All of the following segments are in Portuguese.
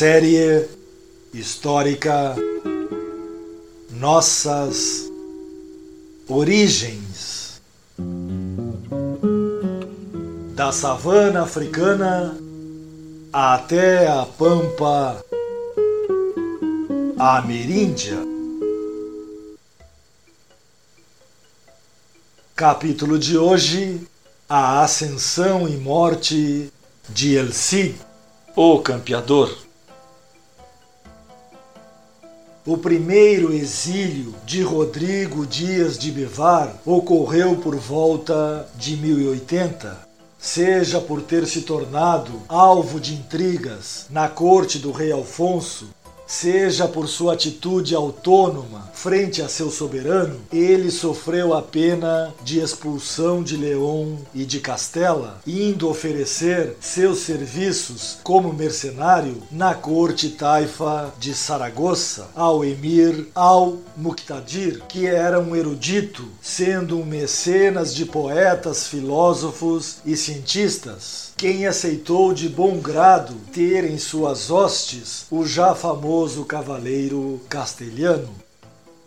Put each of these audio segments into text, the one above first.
Série histórica Nossas Origens da savana africana até a pampa ameríndia. Capítulo de hoje: A ascensão e morte de El Cid, o campeador. O primeiro exílio de Rodrigo Dias de Bivar ocorreu por volta de 1080, seja por ter se tornado alvo de intrigas na corte do rei Alfonso, seja por sua atitude autônoma frente a seu soberano, ele sofreu a pena de expulsão de León e de Castela, indo oferecer seus serviços como mercenário na corte taifa de Saragossa ao emir al-Muqtadir, que era um erudito, sendo um mecenas de poetas, filósofos e cientistas quem aceitou de bom grado ter em suas hostes o já famoso cavaleiro castelhano.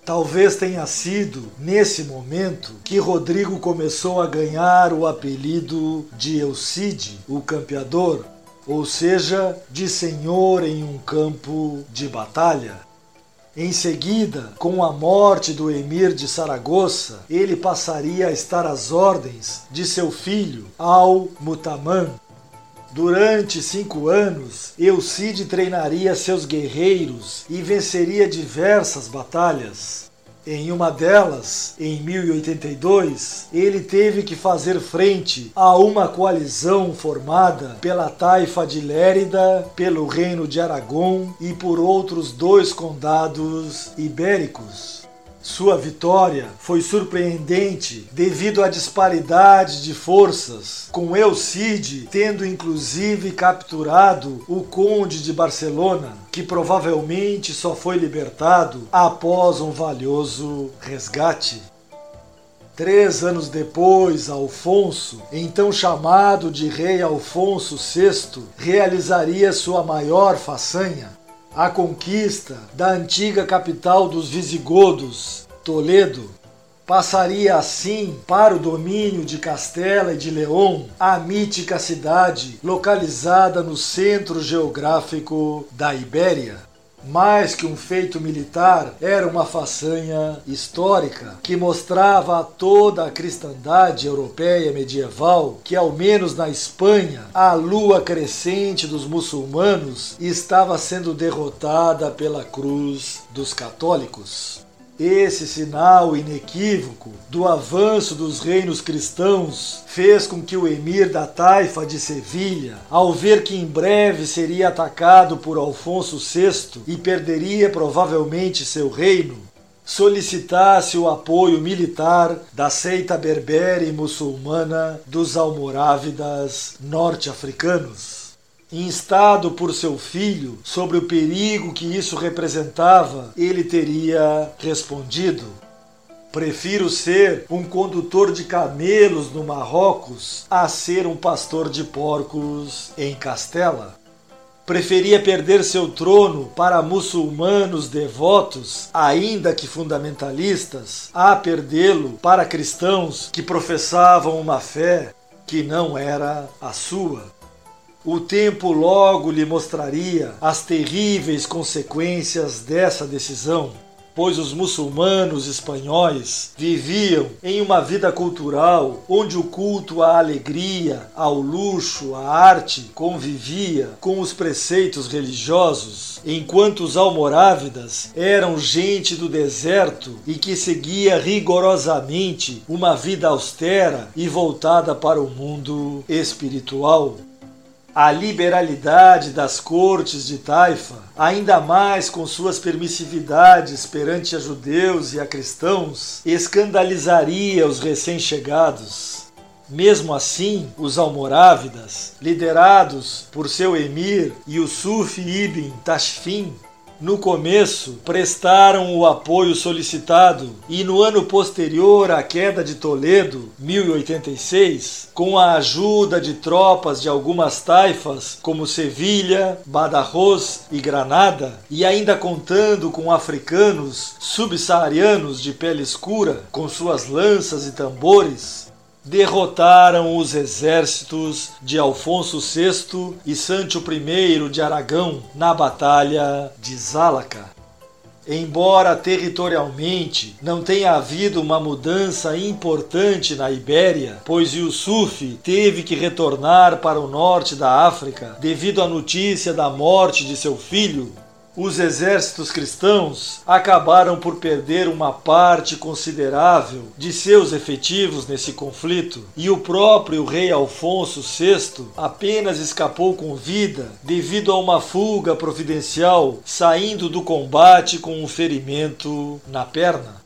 Talvez tenha sido nesse momento que Rodrigo começou a ganhar o apelido de Elcide, o campeador, ou seja, de senhor em um campo de batalha. Em seguida, com a morte do emir de Saragossa, ele passaria a estar às ordens de seu filho, Al-Mutaman, Durante cinco anos, Eucide treinaria seus guerreiros e venceria diversas batalhas. Em uma delas, em 1082, ele teve que fazer frente a uma coalizão formada pela taifa de Lérida, pelo reino de Aragão e por outros dois condados ibéricos. Sua vitória foi surpreendente devido à disparidade de forças, com Elcide tendo inclusive capturado o Conde de Barcelona, que provavelmente só foi libertado após um valioso resgate. Três anos depois, Alfonso, então chamado de Rei Alfonso VI, realizaria sua maior façanha, a conquista da antiga capital dos visigodos, Toledo, passaria assim para o domínio de Castela e de León, a mítica cidade localizada no centro geográfico da Ibéria mais que um feito militar, era uma façanha histórica que mostrava a toda a cristandade europeia medieval que, ao menos na Espanha, a lua crescente dos muçulmanos estava sendo derrotada pela cruz dos católicos. Esse sinal inequívoco do avanço dos reinos cristãos fez com que o emir da taifa de Sevilha, ao ver que em breve seria atacado por Alfonso VI e perderia provavelmente seu reino, solicitasse o apoio militar da seita berbere muçulmana dos almorávidas norte-africanos instado por seu filho sobre o perigo que isso representava, ele teria respondido: Prefiro ser um condutor de camelos no Marrocos a ser um pastor de porcos em Castela. Preferia perder seu trono para muçulmanos devotos, ainda que fundamentalistas, a perdê-lo para cristãos que professavam uma fé que não era a sua. O tempo logo lhe mostraria as terríveis consequências dessa decisão. pois os muçulmanos espanhóis viviam em uma vida cultural onde o culto à alegria, ao luxo, à arte convivia com os preceitos religiosos, enquanto os almorávidas eram gente do deserto e que seguia rigorosamente uma vida austera e voltada para o mundo espiritual a liberalidade das cortes de Taifa, ainda mais com suas permissividades perante a judeus e a cristãos, escandalizaria os recém-chegados. Mesmo assim, os almorávidas, liderados por seu emir Yusuf ibn Tashfin, no começo, prestaram o apoio solicitado e no ano posterior à queda de Toledo, 1086, com a ajuda de tropas de algumas taifas como Sevilha, Badajoz e Granada, e ainda contando com africanos subsaarianos de pele escura, com suas lanças e tambores, derrotaram os exércitos de Alfonso VI e Sancho I de Aragão na Batalha de Zalaca. Embora territorialmente não tenha havido uma mudança importante na Ibéria, pois Yusuf teve que retornar para o norte da África devido à notícia da morte de seu filho, os exércitos cristãos acabaram por perder uma parte considerável de seus efetivos nesse conflito, e o próprio rei Alfonso VI apenas escapou com vida devido a uma fuga providencial, saindo do combate com um ferimento na perna.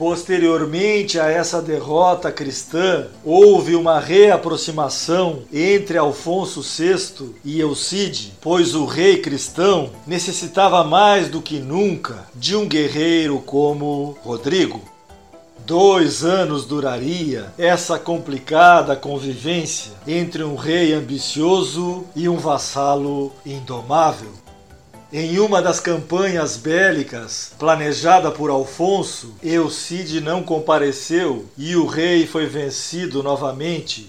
Posteriormente a essa derrota cristã, houve uma reaproximação entre Alfonso VI e Eucide, pois o rei cristão necessitava mais do que nunca de um guerreiro como Rodrigo. Dois anos duraria essa complicada convivência entre um rei ambicioso e um vassalo indomável. Em uma das campanhas bélicas planejada por Alfonso, Eucide não compareceu e o rei foi vencido novamente.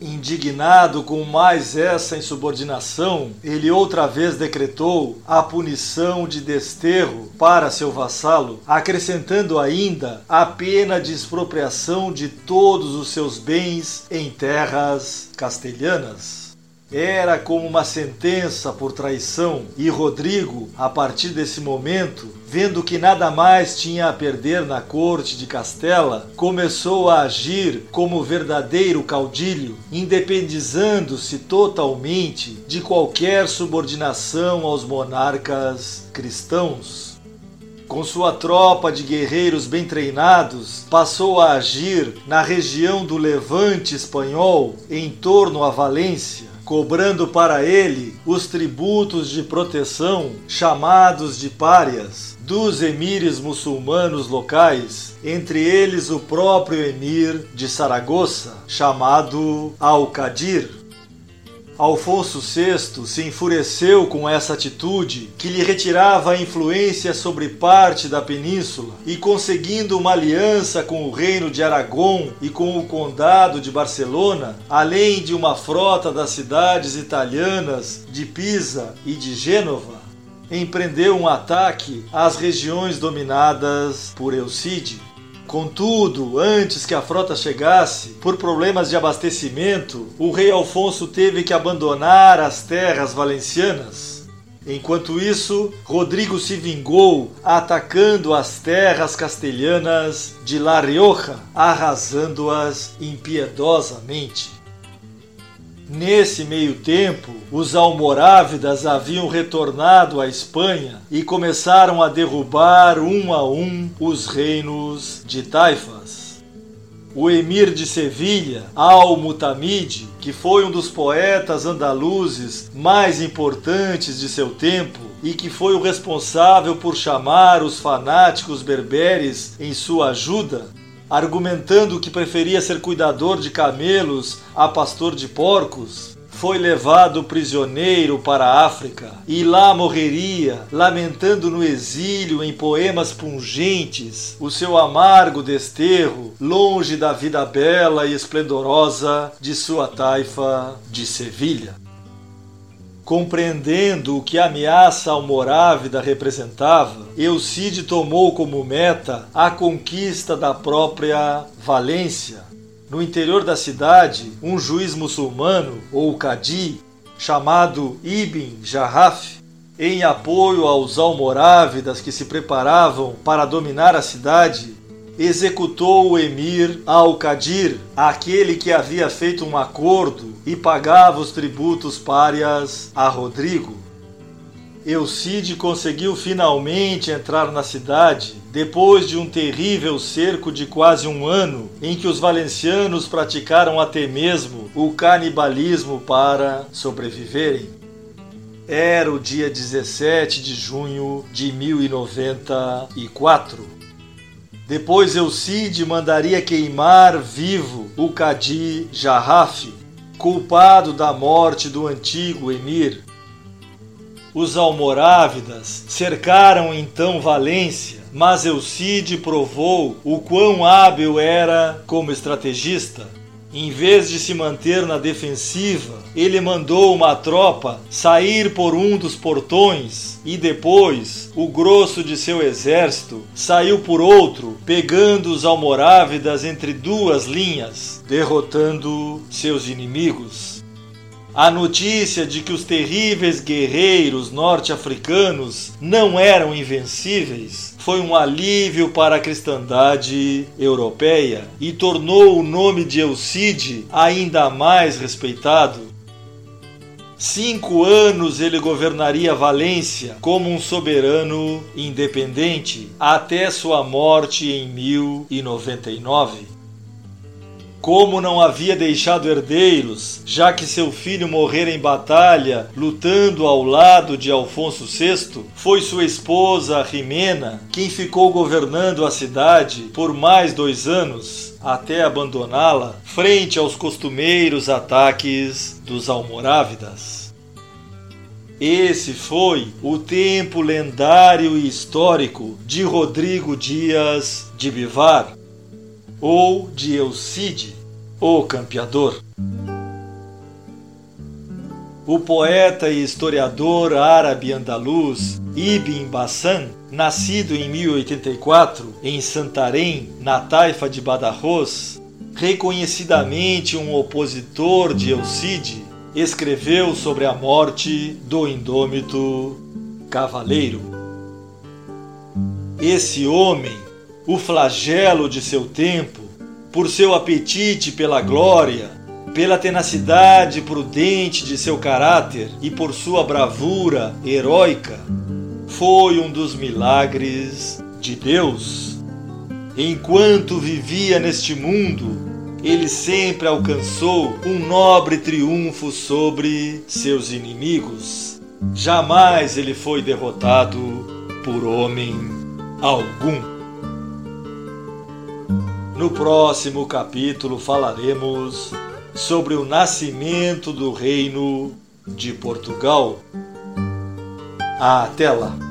Indignado com mais essa insubordinação, ele outra vez decretou a punição de desterro para seu vassalo, acrescentando ainda a pena de expropriação de todos os seus bens em terras castelhanas. Era como uma sentença por traição, e Rodrigo, a partir desse momento, vendo que nada mais tinha a perder na corte de Castela, começou a agir como verdadeiro caudilho, independizando-se totalmente de qualquer subordinação aos monarcas cristãos. Com sua tropa de guerreiros bem treinados, passou a agir na região do Levante espanhol, em torno a Valência, cobrando para ele os tributos de proteção chamados de párias dos emires muçulmanos locais, entre eles o próprio emir de Saragoça, chamado Al-Qadir. Alfonso VI se enfureceu com essa atitude que lhe retirava a influência sobre parte da península e, conseguindo uma aliança com o reino de Aragão e com o condado de Barcelona, além de uma frota das cidades italianas de Pisa e de Gênova, empreendeu um ataque às regiões dominadas por Eucide. Contudo, antes que a frota chegasse, por problemas de abastecimento, o rei Alfonso teve que abandonar as terras valencianas. Enquanto isso, Rodrigo se vingou atacando as terras castelhanas de La Rioja, arrasando-as impiedosamente. Nesse meio tempo, os almorávidas haviam retornado à Espanha e começaram a derrubar um a um os reinos de taifas. O emir de Sevilha, Al-Mutamid, que foi um dos poetas andaluzes mais importantes de seu tempo e que foi o responsável por chamar os fanáticos berberes em sua ajuda, argumentando que preferia ser cuidador de camelos a pastor de porcos, foi levado prisioneiro para a África e lá morreria, lamentando no exílio em poemas pungentes o seu amargo desterro, longe da vida bela e esplendorosa de sua taifa de Sevilha. Compreendendo o que a ameaça almorávida representava, Eucide tomou como meta a conquista da própria Valência. No interior da cidade, um juiz muçulmano, ou cadi, chamado Ibn Jarraf, em apoio aos almorávidas que se preparavam para dominar a cidade, executou o emir Al-Qadir, aquele que havia feito um acordo e pagava os tributos párias a Rodrigo. Eucide conseguiu finalmente entrar na cidade depois de um terrível cerco de quase um ano em que os valencianos praticaram até mesmo o canibalismo para sobreviverem. Era o dia 17 de junho de 1094. Depois Eucide mandaria queimar vivo o Cadi Jarraf, culpado da morte do antigo emir. Os almorávidas cercaram então Valência, mas Eucide provou o quão hábil era como estrategista. Em vez de se manter na defensiva, ele mandou uma tropa sair por um dos portões e depois o grosso de seu exército saiu por outro, pegando os almorávidas entre duas linhas, derrotando seus inimigos. A notícia de que os terríveis guerreiros norte-africanos não eram invencíveis foi um alívio para a cristandade europeia e tornou o nome de Eucide ainda mais respeitado. Cinco anos ele governaria Valência como um soberano independente até sua morte em 1099. Como não havia deixado herdeiros, já que seu filho morrera em batalha, lutando ao lado de Alfonso VI, foi sua esposa Rimena quem ficou governando a cidade por mais dois anos, até abandoná-la frente aos costumeiros ataques dos almorávidas. Esse foi o tempo lendário e histórico de Rodrigo Dias de Bivar, ou de Eucide, o campeador. O poeta e historiador árabe andaluz Ibn Bassan, nascido em 1084 em Santarém, na taifa de Badajoz, reconhecidamente um opositor de Eucide, escreveu sobre a morte do indômito cavaleiro. Esse homem o flagelo de seu tempo, por seu apetite pela glória, pela tenacidade prudente de seu caráter e por sua bravura heróica, foi um dos milagres de Deus. Enquanto vivia neste mundo, ele sempre alcançou um nobre triunfo sobre seus inimigos. Jamais ele foi derrotado por homem algum. No próximo capítulo falaremos sobre o nascimento do Reino de Portugal. Até lá!